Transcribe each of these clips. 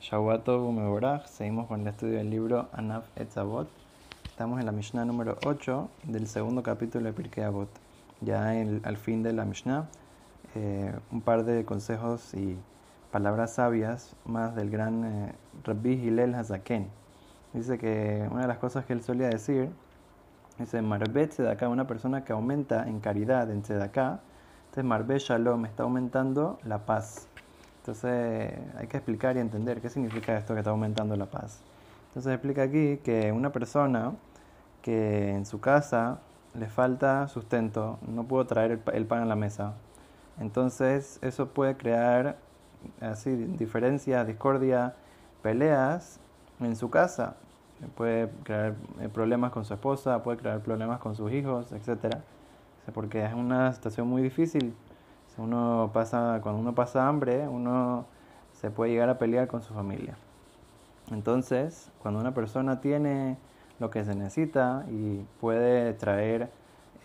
Shawato Meborach, seguimos con el estudio del libro Anaf Etzavot. Estamos en la Mishnah número 8 del segundo capítulo de Pirkei Avot. Ya al fin de la Mishnah, eh, un par de consejos y palabras sabias más del gran eh, Rabbi Hillel Hazaken. Dice que una de las cosas que él solía decir, dice Marbet Tzedakah, una persona que aumenta en caridad en Tzedakah, entonces Marbet Shalom está aumentando la paz. Entonces hay que explicar y entender qué significa esto que está aumentando la paz. Entonces explica aquí que una persona que en su casa le falta sustento, no pudo traer el, pan a la mesa. Entonces eso puede crear así diferencias, discordia, peleas en su casa. Puede crear eh, problemas con su esposa, puede crear problemas con sus hijos, etc. Porque es una situación muy difícil uno pasa, cuando uno pasa hambre, uno se puede llegar a pelear con su familia. Entonces, cuando una persona tiene lo que se necesita y puede traer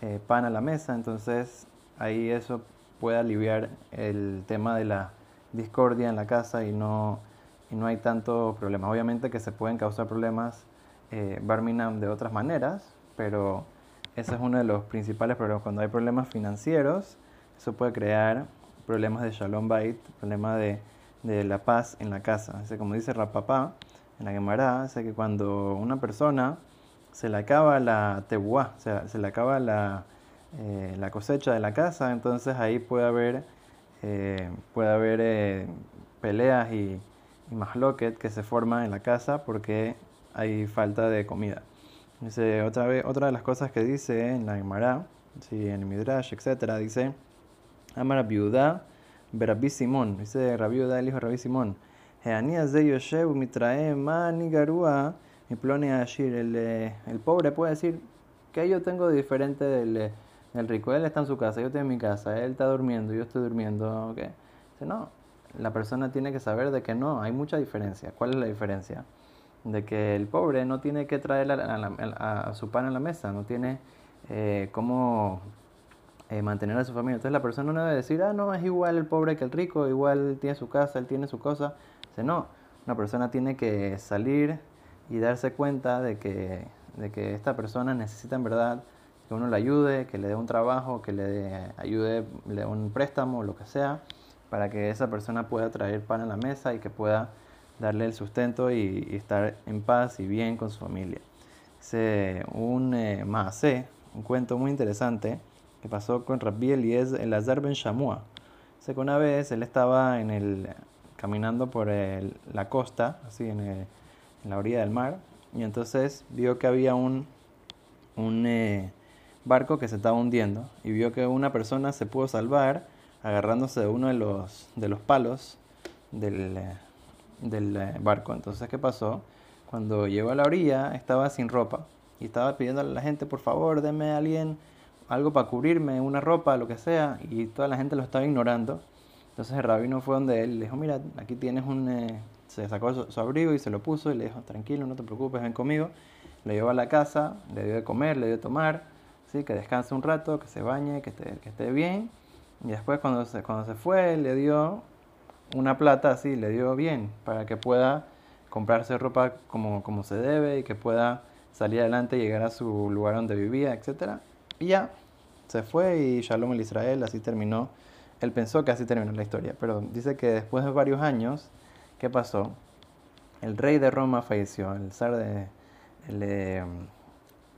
eh, pan a la mesa, entonces ahí eso puede aliviar el tema de la discordia en la casa y no, no hay tanto problema. Obviamente que se pueden causar problemas eh, Barminam de otras maneras, pero ese es uno de los principales problemas. Cuando hay problemas financieros, eso puede crear problemas de shalom bait, problemas de, de la paz en la casa. como dice Rapapá en la Gemara, dice que cuando una persona se le acaba la tebuá, o sea, se le acaba la, eh, la cosecha de la casa, entonces ahí puede haber, eh, puede haber eh, peleas y, y mahloket que se forman en la casa porque hay falta de comida. Dice, otra, vez, otra de las cosas que dice en la Gemara, sí, en el Midrash, etc., dice Amar Rabiudá, Berabí Simón, dice Rabiudá, el hijo de Rabí Simón. de Mitrae, Mani Garúa. Eh, el, pobre puede decir, que yo tengo de diferente del, del, rico? Él está en su casa, yo estoy en mi casa, él está durmiendo, yo estoy durmiendo. ¿okay? Dice, no, la persona tiene que saber de que no, hay mucha diferencia. ¿Cuál es la diferencia? De que el pobre no tiene que traer a, su pan a la mesa, no tiene eh, cómo eh, mantener a su familia. Entonces la persona no debe decir, ah, no, es igual el pobre que el rico, igual tiene su casa, él tiene su cosa. Dice, no, una persona tiene que salir y darse cuenta de que, de que esta persona necesita en verdad que uno le ayude, que le dé un trabajo, que le ayude, le dé un préstamo, lo que sea, para que esa persona pueda traer pan a la mesa y que pueda darle el sustento y, estar en paz y bien con su familia. Dice un eh, un cuento muy interesante pasó con Rabbi Eliezer el Azar ben Shamua. Sé que una vez él estaba en el, caminando por la costa, así en, la orilla del mar, y entonces vio que había un, un eh, barco que se estaba hundiendo y vio que una persona se pudo salvar agarrándose de uno de los, de los palos del, del eh, barco. Entonces, ¿qué pasó? Cuando llegó a la orilla estaba sin ropa y estaba pidiéndole a la gente, por favor, denme a alguien algo para cubrirme, una ropa, lo que sea, y toda la gente lo estaba ignorando. Entonces el rabino fue donde él le dijo, mira, aquí tienes un... Eh", se sacó su, abrigo y se lo puso y le dijo, tranquilo, no te preocupes, ven conmigo. Le llevó a la casa, le dio de comer, le dio de tomar, ¿sí? que descanse un rato, que se bañe, que esté, que esté bien. Y después cuando se, cuando se fue, le dio una plata así, le dio bien, para que pueda comprarse ropa como, como se debe y que pueda salir adelante y llegar a su lugar donde vivía, etcétera y ya, se fue y Shalom el Israel, así terminó. Él pensó que así terminó la historia, pero dice que después de varios años, ¿qué pasó? El rey de Roma falleció, el zar de, el,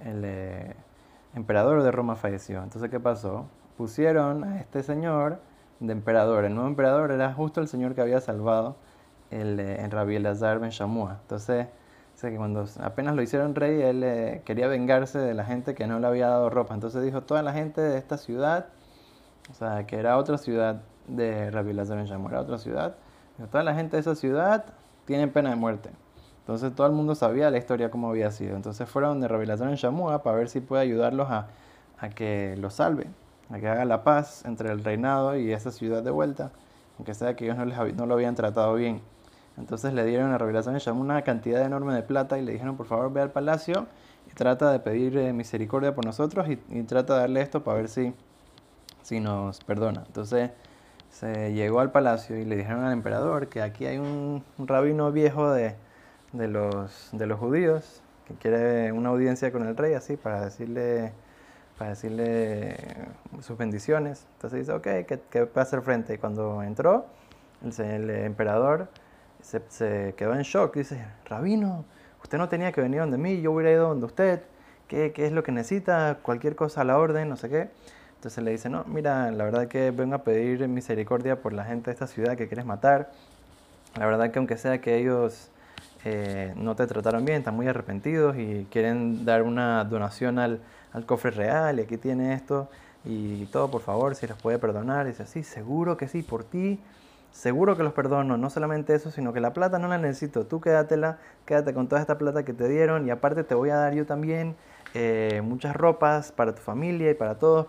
el, emperador de Roma falleció. Entonces, ¿qué pasó? Pusieron a este señor de emperador. El nuevo emperador era justo el señor que había salvado el, el Rabbi Elazar ben Shamua. Entonces, que cuando apenas lo hicieron rey, él eh, quería vengarse de la gente que no le había dado ropa. Entonces dijo, toda la gente de esta ciudad, o sea, que era otra ciudad de Rabbi Lazar en era otra ciudad, toda la gente de esa ciudad tiene pena de muerte. Entonces todo el mundo sabía la historia cómo había sido. Entonces fueron de Rabbi Lazar en Shamua para ver si puede ayudarlos a, a que lo salve, a que haga la paz entre el reinado y esa ciudad de vuelta, aunque sea que ellos no, les, no lo habían tratado bien. Entonces le dieron a revelación y llamó una cantidad enorme de plata y le dijeron, por favor, ve al palacio y trata de pedir eh, misericordia por nosotros y, trata de darle esto para ver si, si nos perdona. Entonces se llegó al palacio y le dijeron al emperador que aquí hay un, rabino viejo de, los, de los judíos que quiere una audiencia con el rey así para decirle para decirle sus bendiciones. Entonces dice, ok, ¿qué, qué puede hacer frente? Y cuando entró, el, emperador se, quedó en shock. Dice, Rabino, usted no tenía que venir donde mí, yo hubiera ido donde usted. ¿Qué, ¿Qué, es lo que necesita? Cualquier cosa a la orden, no sé qué. Entonces le dice, no, mira, la verdad que vengo a pedir misericordia por la gente de esta ciudad que quieres matar. La verdad que aunque sea que ellos eh, no te trataron bien, están muy arrepentidos y quieren dar una donación al, al cofre real y aquí tiene esto y todo, por favor, si los puede perdonar. Y dice, sí, seguro que sí, por ti, seguro que los perdono. No solamente eso, sino que la plata no la necesito. Tú quédatela, quédate con toda esta plata que te dieron y aparte te voy a dar yo también eh, muchas ropas para tu familia y para todos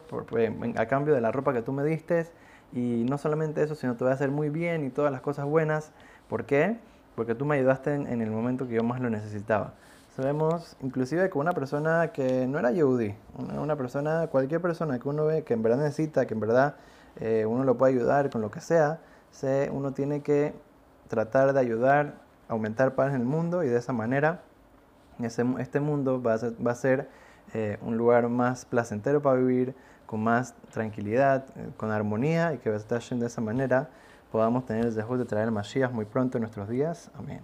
a cambio de la ropa que tú me diste. Y no solamente eso, sino te voy a hacer muy bien y todas las cosas buenas. ¿Por qué? Porque tú me ayudaste en, el momento que yo más lo necesitaba. Sabemos inclusive con una persona que no era Yehudi, una, persona, cualquier persona que uno ve que en verdad necesita, que en verdad eh, uno lo puede ayudar con lo que sea, se, uno tiene que tratar de ayudar, aumentar paz en el mundo y de esa manera este mundo va a ser, a eh, un lugar más placentero para vivir, con más tranquilidad, eh, con armonía y que de esa manera podamos tener el deseo de traer el muy pronto en nuestros días. Amén.